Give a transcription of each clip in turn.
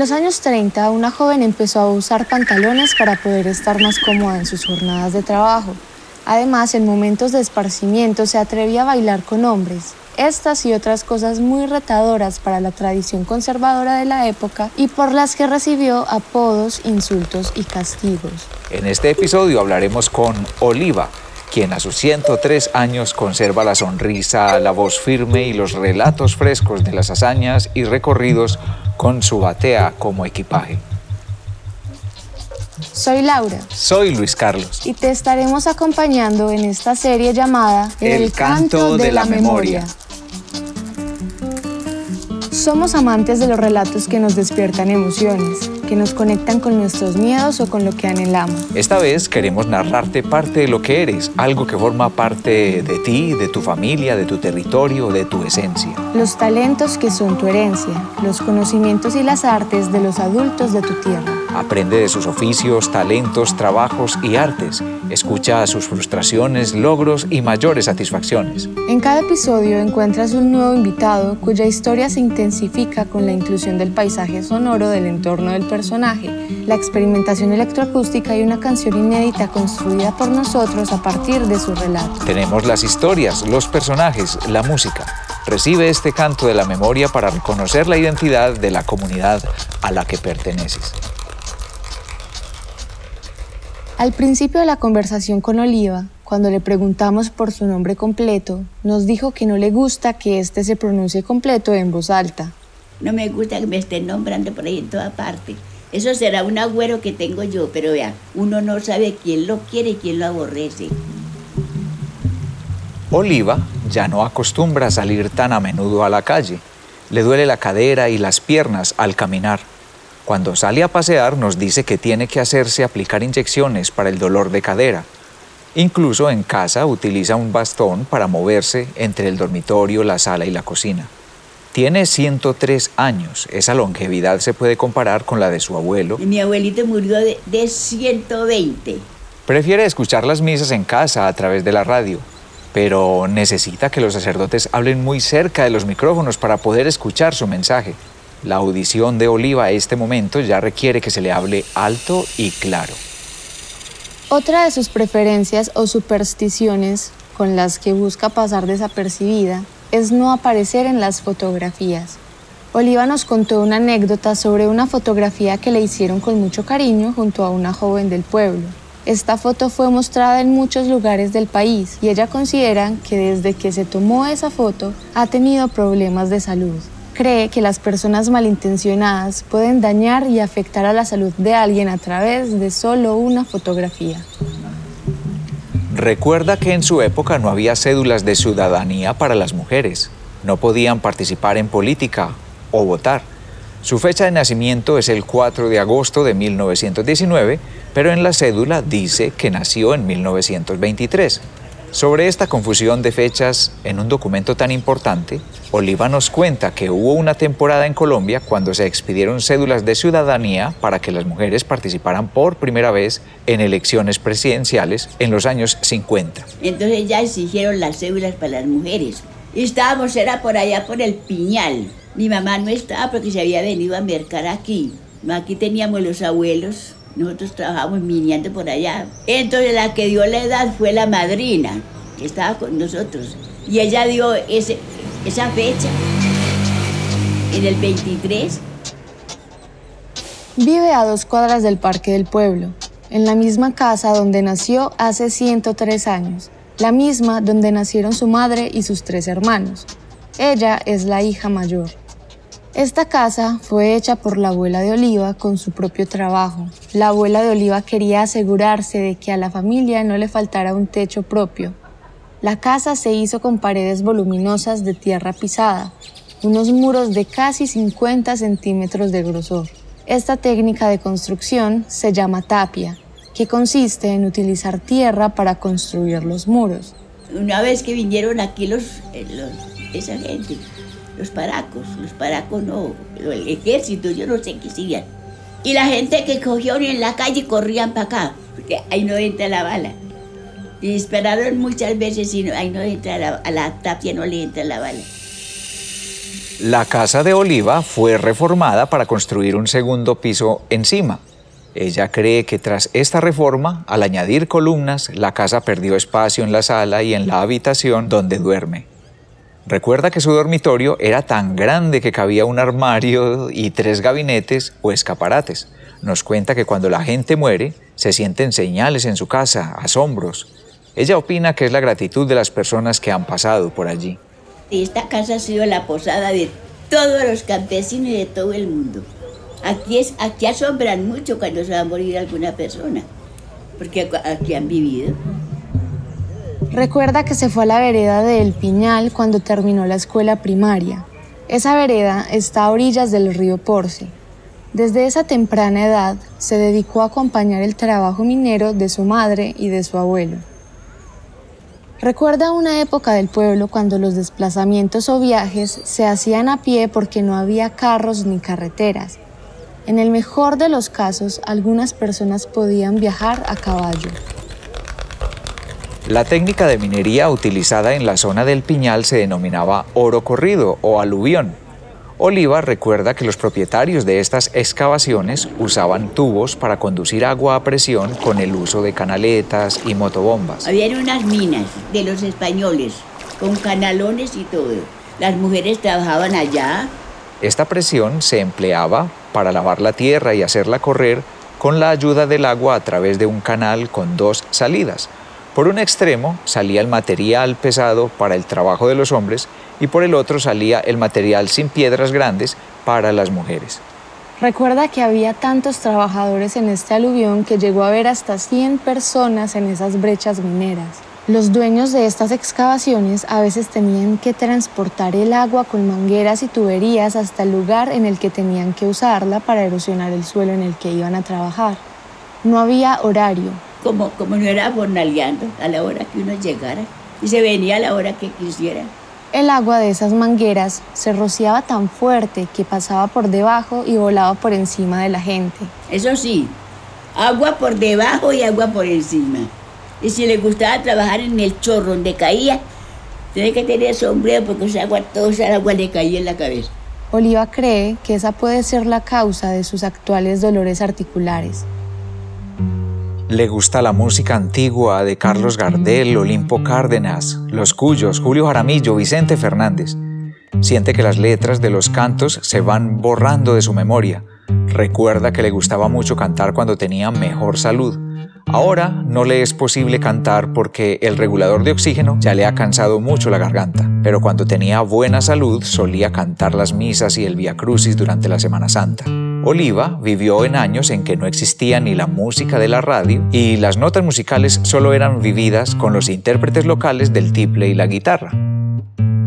los años 30, una joven empezó a usar pantalones para poder estar más cómoda en sus jornadas de trabajo. Además, en momentos de esparcimiento se atrevía a bailar con hombres. Estas y otras cosas muy retadoras para la tradición conservadora de la época y por las que recibió apodos, insultos y castigos. En este episodio hablaremos con Oliva, quien a sus 103 años conserva la sonrisa, la voz firme y los relatos frescos de las hazañas y recorridos con su batea como equipaje. Soy Laura. Soy Luis Carlos. Y te estaremos acompañando en esta serie llamada El, canto, de, la, memoria. Somos amantes de los relatos que nos despiertan emociones, que nos conectan con nuestros miedos o con lo que anhelamos. Esta vez queremos narrarte parte de lo que eres, algo que forma parte de ti, de tu familia, de tu territorio, de tu esencia. Los talentos que son tu herencia, los conocimientos y las artes de los adultos de tu tierra. Aprende de sus oficios, talentos, trabajos y artes. Escucha sus frustraciones, logros y mayores satisfacciones. En cada episodio encuentras un nuevo invitado cuya historia se intensifica con la inclusión del paisaje sonoro del entorno del personaje, la experimentación electroacústica y una canción inédita construida por nosotros a partir de su relato. Tenemos las historias, los personajes, la música. Recibe este canto de la memoria para reconocer la identidad de la comunidad a la que perteneces. Al principio de la conversación con Oliva, cuando le preguntamos por su nombre completo, nos dijo que no le gusta que éste se pronuncie completo en voz alta. No me gusta que me estén nombrando por ahí en toda parte. Eso será un agüero que tengo yo, pero vea, uno no sabe quién lo quiere y quién lo aborrece. Oliva ya no acostumbra a salir tan a menudo a la calle. Le duele la cadera y las piernas al caminar. Cuando sale a pasear nos dice que tiene que hacerse aplicar inyecciones para el dolor de cadera. Incluso en casa utiliza un bastón para moverse entre el dormitorio, la sala y la cocina. Tiene 103 años. Esa longevidad se puede comparar con la de su abuelo. Mi abuelito murió de, de 120. Prefiere escuchar las misas en casa a través de la radio, pero necesita que los sacerdotes hablen muy cerca de los micrófonos para poder escuchar su mensaje. La audición de Oliva a este momento ya requiere que se le hable alto y claro. Otra de sus preferencias o supersticiones con las que busca pasar desapercibida es no aparecer en las fotografías. Oliva nos contó una anécdota sobre una fotografía que le hicieron con mucho cariño junto a una joven del pueblo. Esta foto fue mostrada en muchos lugares del país y ella considera que desde que se tomó esa foto ha tenido problemas de salud cree que las personas malintencionadas pueden dañar y afectar a la salud de alguien a través de solo una fotografía. Recuerda que en su época no había cédulas de ciudadanía para las mujeres. No podían participar en política o votar. Su fecha de nacimiento es el 4 de agosto de 1919, pero en la cédula dice que nació en 1923. Sobre esta confusión de fechas en un documento tan importante, Oliva nos cuenta que hubo una temporada en Colombia cuando se expidieron cédulas de ciudadanía para que las mujeres participaran por primera vez en elecciones presidenciales en los años 50. Entonces ya exigieron las cédulas para las mujeres. Y estábamos, era por allá por el Piñal. Mi mamá no estaba porque se había venido a mercar aquí. Aquí teníamos los abuelos nosotros trabajamos miniando por allá. Entonces la que dio la edad fue la madrina, que estaba con nosotros. Y ella dio ese, esa fecha, en el 23. Vive a dos cuadras del Parque del Pueblo, en la misma casa donde nació hace 103 años, la misma donde nacieron su madre y sus tres hermanos. Ella es la hija mayor. Esta casa fue hecha por la abuela de Oliva con su propio trabajo. La abuela de Oliva quería asegurarse de que a la familia no le faltara un techo propio. La casa se hizo con paredes voluminosas de tierra pisada, unos muros de casi 50 centímetros de grosor. Esta técnica de construcción se llama tapia, que consiste en utilizar tierra para construir los muros. Una vez que vinieron aquí los, eh, esa gente, los paracos, los paracos no, el ejército, yo no sé qué. Y la gente que cogió en la calle corrían para acá, porque ahí no entra la bala. Y esperaron muchas veces y ahí no entra la, a la tapia, no le entra la bala. La casa de Oliva fue reformada para construir un segundo piso encima. Ella cree que tras esta reforma, al añadir columnas, la casa perdió espacio en la sala y en la habitación donde duerme. Recuerda que su dormitorio era tan grande que cabía un armario y tres gabinetes o escaparates. Nos cuenta que cuando la gente muere, se sienten señales en su casa, asombros. Ella opina que es la gratitud de las personas que han pasado por allí. Esta casa ha sido la posada de todos los campesinos y de todo el mundo. Aquí, es, aquí asombran mucho cuando se va a morir alguna persona, porque aquí han vivido. Recuerda que se fue a la vereda de El Piñal cuando terminó la escuela primaria. Esa vereda está a orillas del río Porce. Desde esa temprana edad se dedicó a acompañar el trabajo minero de su madre y de su abuelo. Recuerda una época del pueblo cuando los desplazamientos o viajes se hacían a pie porque no había carros ni carreteras. En el mejor de los casos, algunas personas podían viajar a caballo. La técnica de minería utilizada en la zona del Piñal se denominaba oro corrido o aluvión. Oliva recuerda que los propietarios de estas excavaciones usaban tubos para conducir agua a presión con el uso de canaletas y motobombas. Habían unas minas de los españoles con canalones y todo. Las mujeres trabajaban allá. Esta presión se empleaba para lavar la tierra y hacerla correr con la ayuda del agua a través de un canal con dos salidas por un extremo salía el material pesado para el trabajo de los hombres y por el otro salía el material sin piedras grandes para las mujeres. Recuerda que había tantos trabajadores en este aluvión que llegó a haber hasta 100 personas en esas brechas mineras. Los dueños de estas excavaciones a veces tenían que transportar el agua con mangueras y tuberías hasta el lugar en el que tenían que usarla para erosionar el suelo en el que iban a trabajar. No había horario, como, como no era jornaleando a la hora que uno llegara y se venía a la hora que quisiera. El agua de esas mangueras se rociaba tan fuerte que pasaba por debajo y volaba por encima de la gente. Eso sí, agua por debajo y agua por encima. Y si le gustaba trabajar en el chorro donde caía, tenía que tener sombrero porque esa agua, toda esa agua le caía en la cabeza. Oliva cree que esa puede ser la causa de sus actuales dolores articulares. Le gusta la música antigua de Carlos Gardel, Olimpo Cárdenas, Los Cuyos, Julio Jaramillo, Vicente Fernández. Siente que las letras de los cantos se van borrando de su memoria. Recuerda que le gustaba mucho cantar cuando tenía mejor salud. Ahora no le es posible cantar porque el regulador de oxígeno ya le ha cansado mucho la garganta, pero cuando tenía buena salud solía cantar las misas y el Via Crucis durante la Semana Santa. Oliva vivió en años en que no existía ni la música de la radio y las notas musicales solo eran vividas con los intérpretes locales del tiple y la guitarra.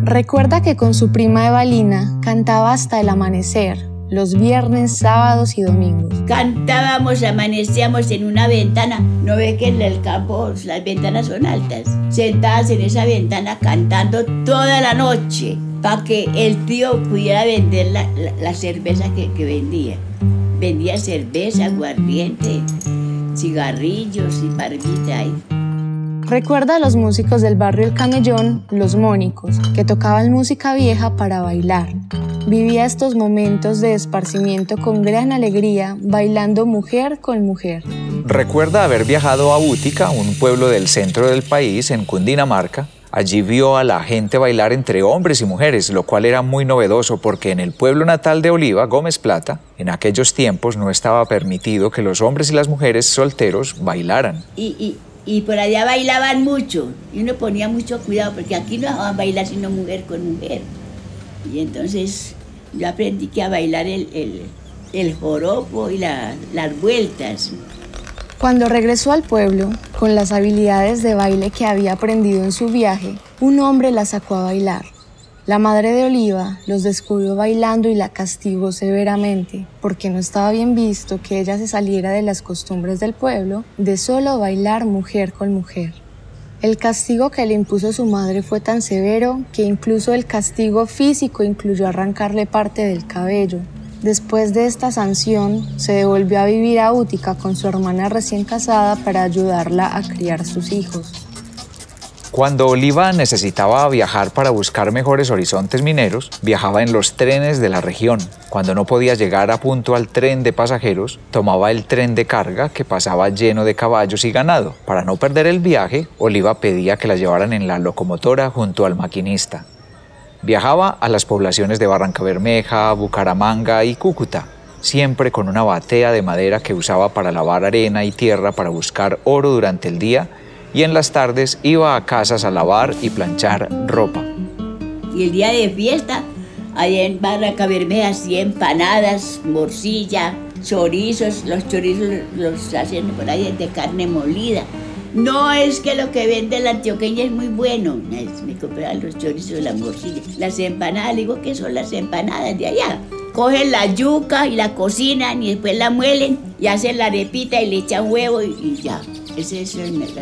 Recuerda que con su prima Evalina cantaba hasta el amanecer, los viernes, sábados y domingos. Cantábamos, amanecíamos en una ventana. ¿No ve que en el campo las ventanas son altas? Sentadas en esa ventana cantando toda la noche para que el tío pudiera vender la, cerveza que, que vendía. Vendía cerveza, aguardiente, cigarrillos y barbita. Recuerda a los músicos del barrio El Camellón, los mónicos, que tocaban música vieja para bailar. Vivía estos momentos de esparcimiento con gran alegría, bailando mujer con mujer. Recuerda haber viajado a Bútica, un pueblo del centro del país, en Cundinamarca, Allí vio a la gente bailar entre hombres y mujeres, lo cual era muy novedoso porque en el pueblo natal de Oliva, Gómez Plata, en aquellos tiempos no estaba permitido que los hombres y las mujeres solteros bailaran. Y, y, por allá bailaban mucho y uno ponía mucho cuidado porque aquí no a bailar sino mujer con mujer. Y entonces yo aprendí que a bailar el, el, joropo y las vueltas. Cuando regresó al pueblo, con las habilidades de baile que había aprendido en su viaje, un hombre la sacó a bailar. La madre de Oliva los descubrió bailando y la castigó severamente, porque no estaba bien visto que ella se saliera de las costumbres del pueblo de solo bailar mujer con mujer. El castigo que le impuso su madre fue tan severo que incluso el castigo físico incluyó arrancarle parte del cabello, Después de esta sanción, se devolvió a vivir a Útica con su hermana recién casada para ayudarla a criar sus hijos. Cuando Oliva necesitaba viajar para buscar mejores horizontes mineros, viajaba en los trenes de la región. Cuando no podía llegar a punto al tren de pasajeros, tomaba el tren de carga que pasaba lleno de caballos y ganado. Para no perder el viaje, Oliva pedía que la llevaran en la locomotora junto al maquinista. Viajaba a las poblaciones de Barranca Bermeja, Bucaramanga y Cúcuta, siempre con una batea de madera que usaba para lavar arena y tierra para buscar oro durante el día y en las tardes iba a casas a lavar y planchar ropa. Y el día de fiesta, allá en Barranca Bermeja, hacía empanadas, morcilla, chorizos, los chorizos los hacen por ahí de carne molida. No es que lo que vende la antioqueña es muy bueno. Me compraban los chorizos, la morcilla. Las empanadas, digo que son las empanadas de allá. Cogen la yuca y la cocinan y después la muelen y hacen la arepita y le echan huevo y ya. Las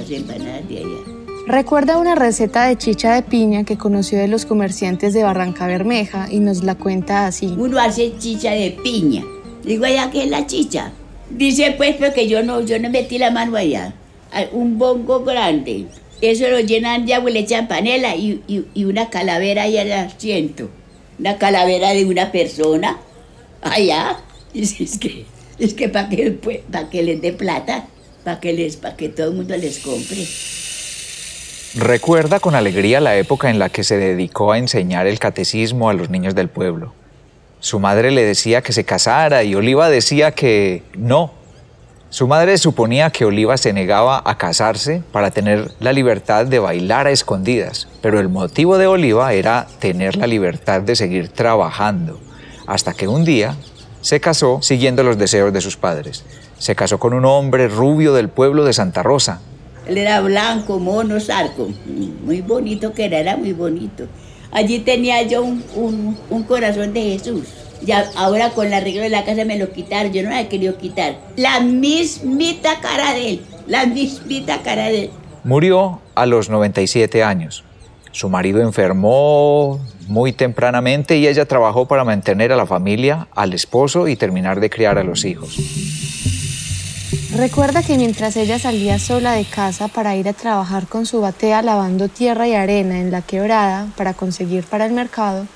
empanadas de allá. Recuerda una receta de chicha de piña que conoció de los comerciantes de Barranca Bermeja y nos la cuenta así. Uno hace chicha de piña. Digo allá que es la chicha. Dice pues porque yo no, yo no metí la mano allá. Un bongo grande. Eso lo llenan de agua y le echan panela y, y, una calavera allá al asiento. Una calavera de una persona. Allá. es que, es que para que, pa que les dé plata para que, para que todo el mundo les compre. Recuerda con alegría la época en la que se dedicó a enseñar el catecismo a los niños del pueblo. Su madre le decía que se casara y Oliva decía que no. Su madre suponía que Oliva se negaba a casarse para tener la libertad de bailar a escondidas, pero el motivo de Oliva era tener la libertad de seguir trabajando, hasta que un día se casó siguiendo los deseos de sus padres. Se casó con un hombre rubio del pueblo de Santa Rosa. Él era blanco, mono, sarco. Muy bonito que era, era muy bonito. Allí tenía yo un, corazón de Jesús. Ya ahora con el arreglo de la casa me lo quitaron, yo no la he querido quitar. La mismita cara de él, la mismita cara de él. Murió a los 97 años. Su marido enfermó muy tempranamente y ella trabajó para mantener a la familia, al esposo y terminar de criar a los hijos. Recuerda que mientras ella salía sola de casa para ir a trabajar con su batea lavando tierra y arena en la quebrada para conseguir para el mercado,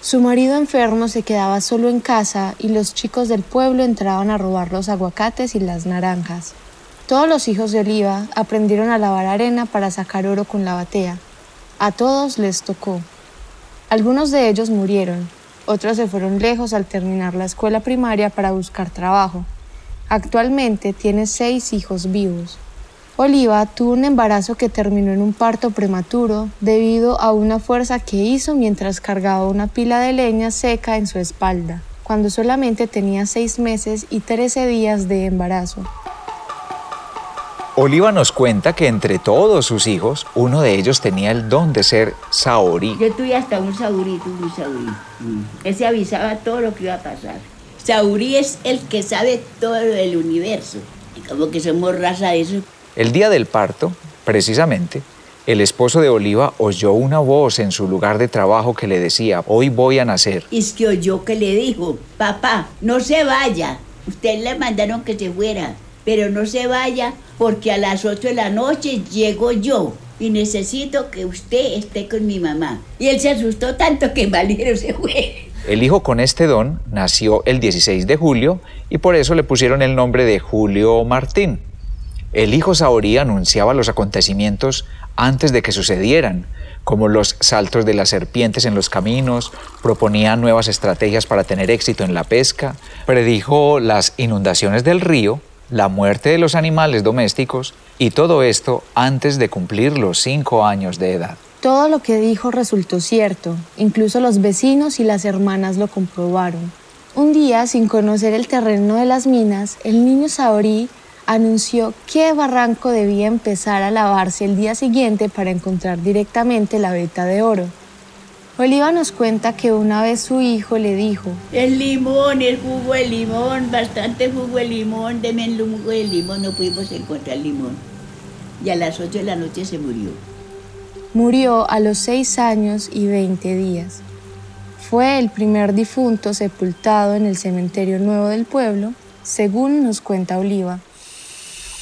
su marido enfermo se quedaba solo en casa y los chicos del pueblo entraban a robar los aguacates y las naranjas. Todos los hijos de Oliva aprendieron a lavar arena para sacar oro con la batea. A todos les tocó. Algunos de ellos murieron, otros se fueron lejos al terminar la escuela primaria para buscar trabajo. Actualmente tiene seis hijos vivos. Oliva tuvo un embarazo que terminó en un parto prematuro debido a una fuerza que hizo mientras cargaba una pila de leña seca en su espalda, cuando solamente tenía seis meses y trece días de embarazo. Oliva nos cuenta que entre todos sus hijos, uno de ellos tenía el don de ser saorí. Yo tuve hasta un saurito, un saurí. Mm. Ese avisaba todo lo que iba a pasar. Saurí es el que sabe todo del universo. Como que somos raza de eso. El día del parto, precisamente, el esposo de Oliva oyó una voz en su lugar de trabajo que le decía, hoy voy a nacer. Es que oyó que le dijo, papá, no se vaya. Usted le mandaron que se fuera, pero no se vaya porque a las 8 de la noche llego yo y necesito que usted esté con mi mamá. Y él se asustó tanto que Valero se fue. El hijo con este don nació el 16 de julio y por eso le pusieron el nombre de Julio Martín. El hijo Saorí anunciaba los acontecimientos antes de que sucedieran, como los saltos de las serpientes en los caminos, proponía nuevas estrategias para tener éxito en la pesca, predijo las inundaciones del río, la muerte de los animales domésticos y todo esto antes de cumplir los cinco años de edad. Todo lo que dijo resultó cierto, incluso los vecinos y las hermanas lo comprobaron. Un día, sin conocer el terreno de las minas, el niño Saorí anunció qué barranco debía empezar a lavarse el día siguiente para encontrar directamente la veta de oro. Oliva nos cuenta que una vez su hijo le dijo, El limón, el jugo de limón, bastante jugo de limón, deme el jugo de limón, no pudimos encontrar limón. Y a las 8 de la noche se murió murió a los seis años y veinte días. Fue el primer difunto sepultado en el cementerio nuevo del pueblo, según nos cuenta Oliva.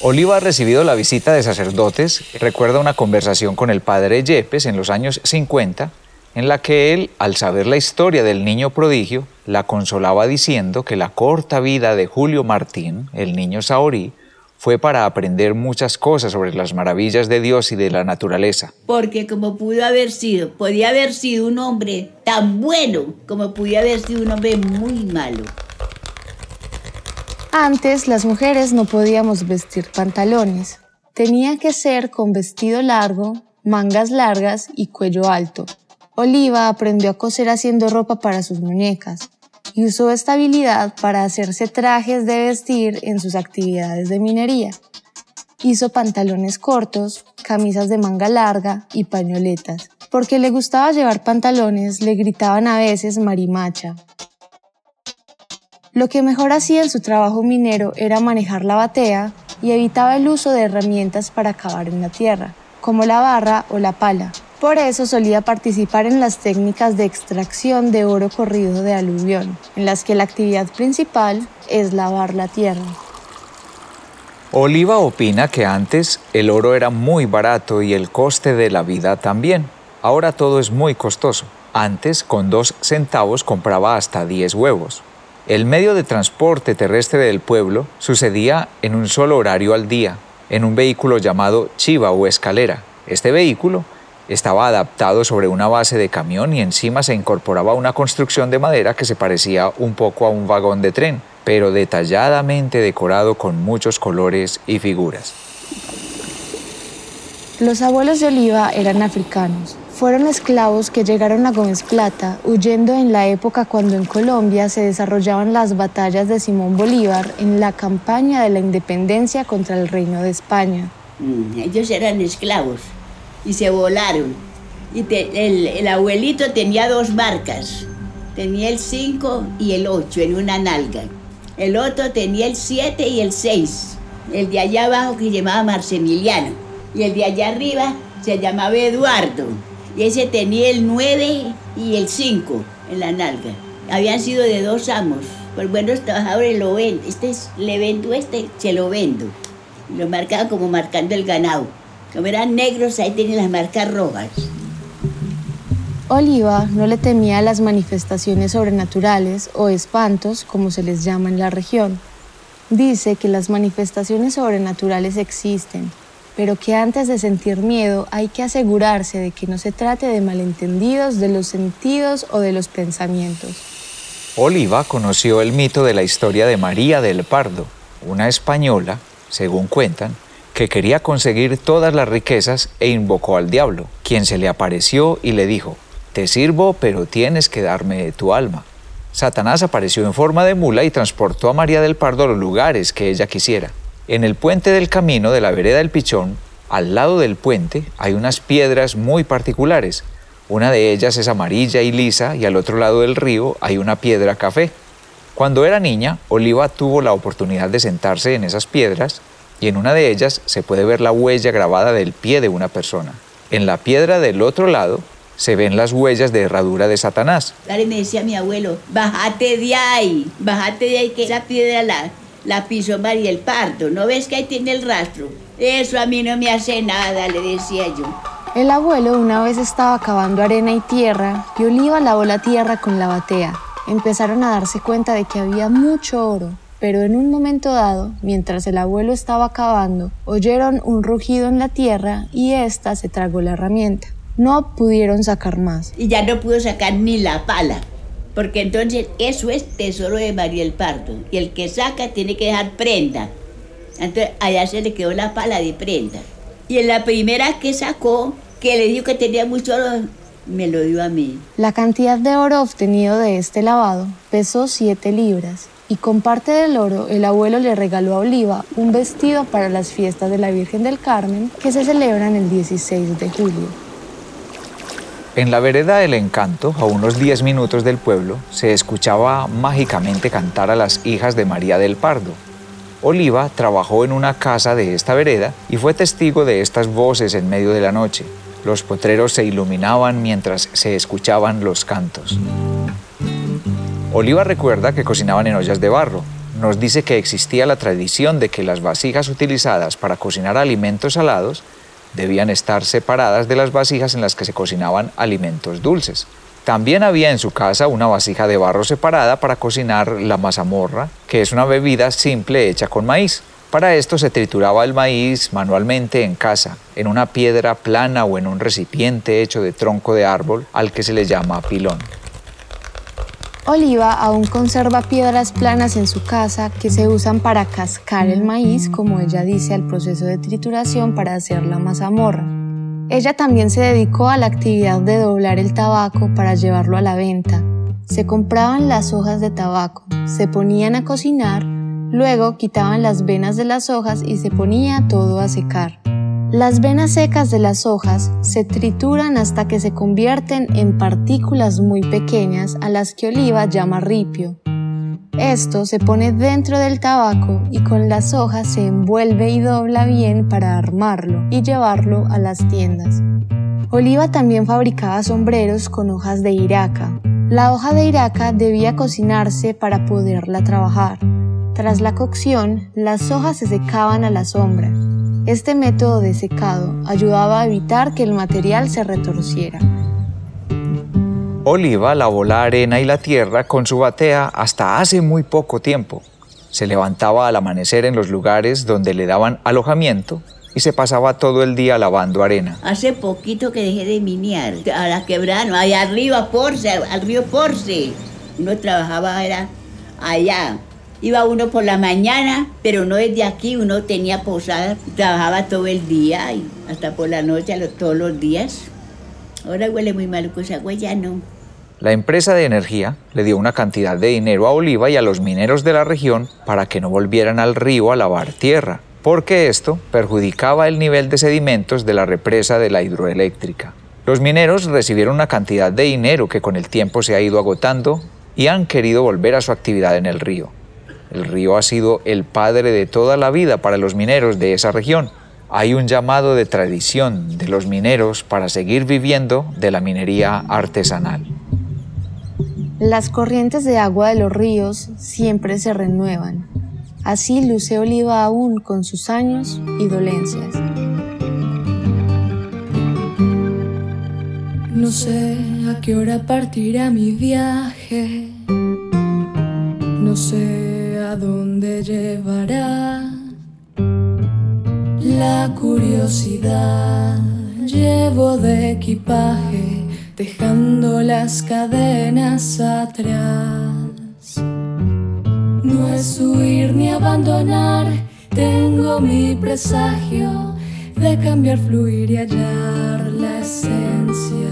Oliva ha recibido la visita de sacerdotes. Recuerda una conversación con el padre Yepes en los años 50, en la que él, al saber la historia del niño prodigio, la consolaba diciendo que la corta vida de Julio Martín, el niño saorí, fue para aprender muchas cosas sobre las maravillas de Dios y de la naturaleza. Porque como pudo haber sido, podía haber sido un hombre tan bueno como podía haber sido un hombre muy malo. Antes las mujeres no podíamos vestir pantalones. Tenía que ser con vestido largo, mangas largas y cuello alto. Oliva aprendió a coser haciendo ropa para sus muñecas y usó esta habilidad para hacerse trajes de vestir en sus actividades de minería. Hizo pantalones cortos, camisas de manga larga y pañoletas. Porque le gustaba llevar pantalones, le gritaban a veces marimacha, lo que mejor hacía en su trabajo minero era manejar la batea y evitaba el uso de herramientas para cavar en la tierra, como la barra o la pala. Por eso solía participar en las técnicas de extracción de oro corrido de aluvión, en las que la actividad principal es lavar la tierra. Oliva opina que antes el oro era muy barato y el coste de la vida también. Ahora todo es muy costoso. Antes, con dos centavos compraba hasta 10 huevos. El medio de transporte terrestre del pueblo sucedía en un solo horario al día, en un vehículo llamado chiva o escalera. Este vehículo estaba adaptado sobre una base de camión y encima se incorporaba una construcción de madera que se parecía un poco a un vagón de tren, pero detalladamente decorado con muchos colores y figuras. Los abuelos de Oliva eran africanos, fueron esclavos que llegaron a Gómez Plata huyendo en la época cuando en Colombia se desarrollaban las batallas de Simón Bolívar en la campaña de la independencia contra el Reino de España. Mm, ellos eran esclavos y se volaron. Y el, el, abuelito tenía dos marcas. Tenía el 5 y el 8 en una nalga. El otro tenía el 7 y el 6. El de allá abajo que se llamaba Marcemiliano. Y el de allá arriba se llamaba Eduardo y ese tenía el 9 y el 5 en la nalga. Habían sido de dos amos. Por buenos trabajadores lo vendo. Este es, le vendo este, se lo vendo. Lo marcaba como marcando el ganado. Como eran negros, ahí tenían las marcas rojas. Oliva no le temía las manifestaciones sobrenaturales o espantos, como se les llama en la región. Dice que las manifestaciones sobrenaturales existen, pero que antes de sentir miedo hay que asegurarse de que no se trate de malentendidos de los sentidos o de los pensamientos. Oliva conoció el mito de la historia de María del Pardo, una española, según cuentan, que quería conseguir todas las riquezas e invocó al diablo, quien se le apareció y le dijo, Te sirvo, pero tienes que darme tu alma. Satanás apareció en forma de mula y transportó a María del Pardo a los lugares que ella quisiera. En el puente del camino de la vereda del Pichón, al lado del puente, hay unas piedras muy particulares. Una de ellas es amarilla y lisa y al otro lado del río hay una piedra café. Cuando era niña, Oliva tuvo la oportunidad de sentarse en esas piedras y en una de ellas se puede ver la huella grabada del pie de una persona. En la piedra del otro lado se ven las huellas de herradura de Satanás. me decía mi abuelo, bájate de ahí, bájate de ahí que esa piedra la, la pisó María el Pardo. ¿No ves que ahí tiene el rastro? Eso a mí no me hace nada, le decía yo. El abuelo una vez estaba cavando arena y tierra y Oliva lavó la tierra con la batea. Empezaron a darse cuenta de que había mucho oro, pero en un momento dado, mientras el abuelo estaba cavando, oyeron un rugido en la tierra y ésta se tragó la herramienta. No pudieron sacar más. Y ya no pudo sacar ni la pala. Porque entonces eso es tesoro de María el Pardo. Y el que saca tiene que dejar prenda. Entonces allá se le quedó la pala de prenda. Y en la primera que sacó, que le dijo que tenía mucho oro, me lo dio a mí. La cantidad de oro obtenido de este lavado pesó 7 libras. Y con parte del oro, el abuelo le regaló a Oliva un vestido para las fiestas de la Virgen del Carmen que se celebran el 16 de julio. En la vereda del encanto, a unos 10 minutos del pueblo, se escuchaba mágicamente cantar a las hijas de María del Pardo. Oliva trabajó en una casa de esta vereda y fue testigo de estas voces en medio de la noche. Los potreros se iluminaban mientras se escuchaban los cantos. Oliva recuerda que cocinaban en ollas de barro. nos dice que existía la tradición de que las vasijas utilizadas para cocinar alimentos salados debían estar separadas de las vasijas en las que se cocinaban alimentos dulces. También había en su casa una vasija de barro separada para cocinar la mazamorra, que es una bebida simple hecha con maíz. Para esto se trituraba el maíz manualmente en casa, en una piedra plana o en un recipiente hecho de tronco de árbol al que se le llama pilón. Oliva aún conserva piedras planas en su casa que se usan para cascar el maíz, como ella dice, al proceso de trituración para hacer la mazamorra. Ella también se dedicó a la actividad de doblar el tabaco para llevarlo a la venta. Se compraban las hojas de tabaco, se ponían a cocinar, luego quitaban las venas de las hojas y se ponía todo a secar. Las venas secas de las hojas se trituran hasta que se convierten en partículas muy pequeñas a las que Oliva llama ripio. Esto se pone dentro del tabaco y con las hojas se envuelve y dobla bien para armarlo y llevarlo a las tiendas. Oliva también fabricaba sombreros con hojas de iraca. La hoja de iraca debía cocinarse para poderla trabajar. Tras la cocción, las hojas se secaban a la sombra este método de secado ayudaba a evitar que el material se retorciera. Oliva lavó la arena y la tierra con su batea hasta hace muy poco tiempo. Se levantaba al amanecer en los lugares donde le daban alojamiento y se pasaba todo el día lavando arena. Hace poquito que dejé de miniar a la quebrada, allá arriba, Porce, al río Porce. Uno trabajaba era allá Iba uno por la mañana, pero no desde aquí, uno tenía posada, trabajaba todo el día y hasta por la noche, todos los días. Ahora huele muy mal agua, ya no. La empresa de energía le dio una cantidad de dinero a Oliva y a los mineros de la región para que no volvieran al río a lavar tierra, porque esto perjudicaba el nivel de sedimentos de la represa de la hidroeléctrica. Los mineros recibieron una cantidad de dinero que con el tiempo se ha ido agotando y han querido volver a su actividad en el río. El río ha sido el padre de toda la vida para los mineros de esa región. Hay un llamado de tradición de los mineros para seguir viviendo de la minería artesanal. Las corrientes de agua de los ríos siempre se renuevan. Así luce Oliva aún con sus años y dolencias. No sé a qué hora partirá mi viaje. No sé dónde llevará la curiosidad. Llevo de equipaje, dejando las cadenas atrás. No es huir ni abandonar, tengo mi presagio de cambiar, fluir y hallar la esencia.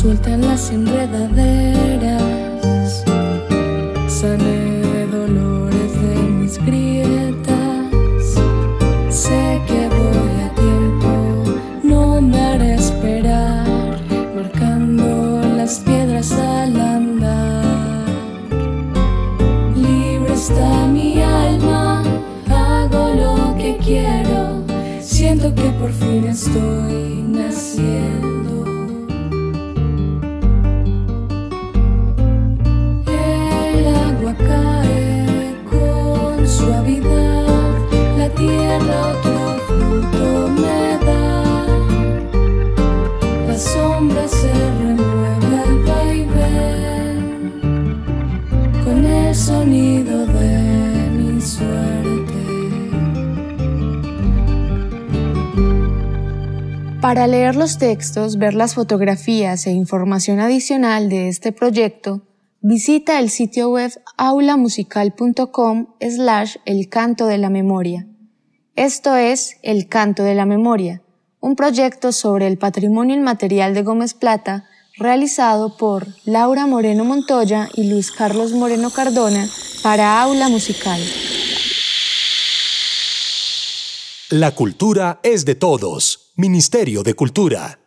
Sueltan las enredaderas. Para leer los textos, ver las fotografías e información adicional de este proyecto, visita el sitio web aulamusical.com slash el canto de la memoria. Esto es El canto de la memoria, un proyecto sobre el patrimonio inmaterial de Gómez Plata realizado por Laura Moreno Montoya y Luis Carlos Moreno Cardona para Aula Musical. La cultura es de todos. Ministerio de Cultura.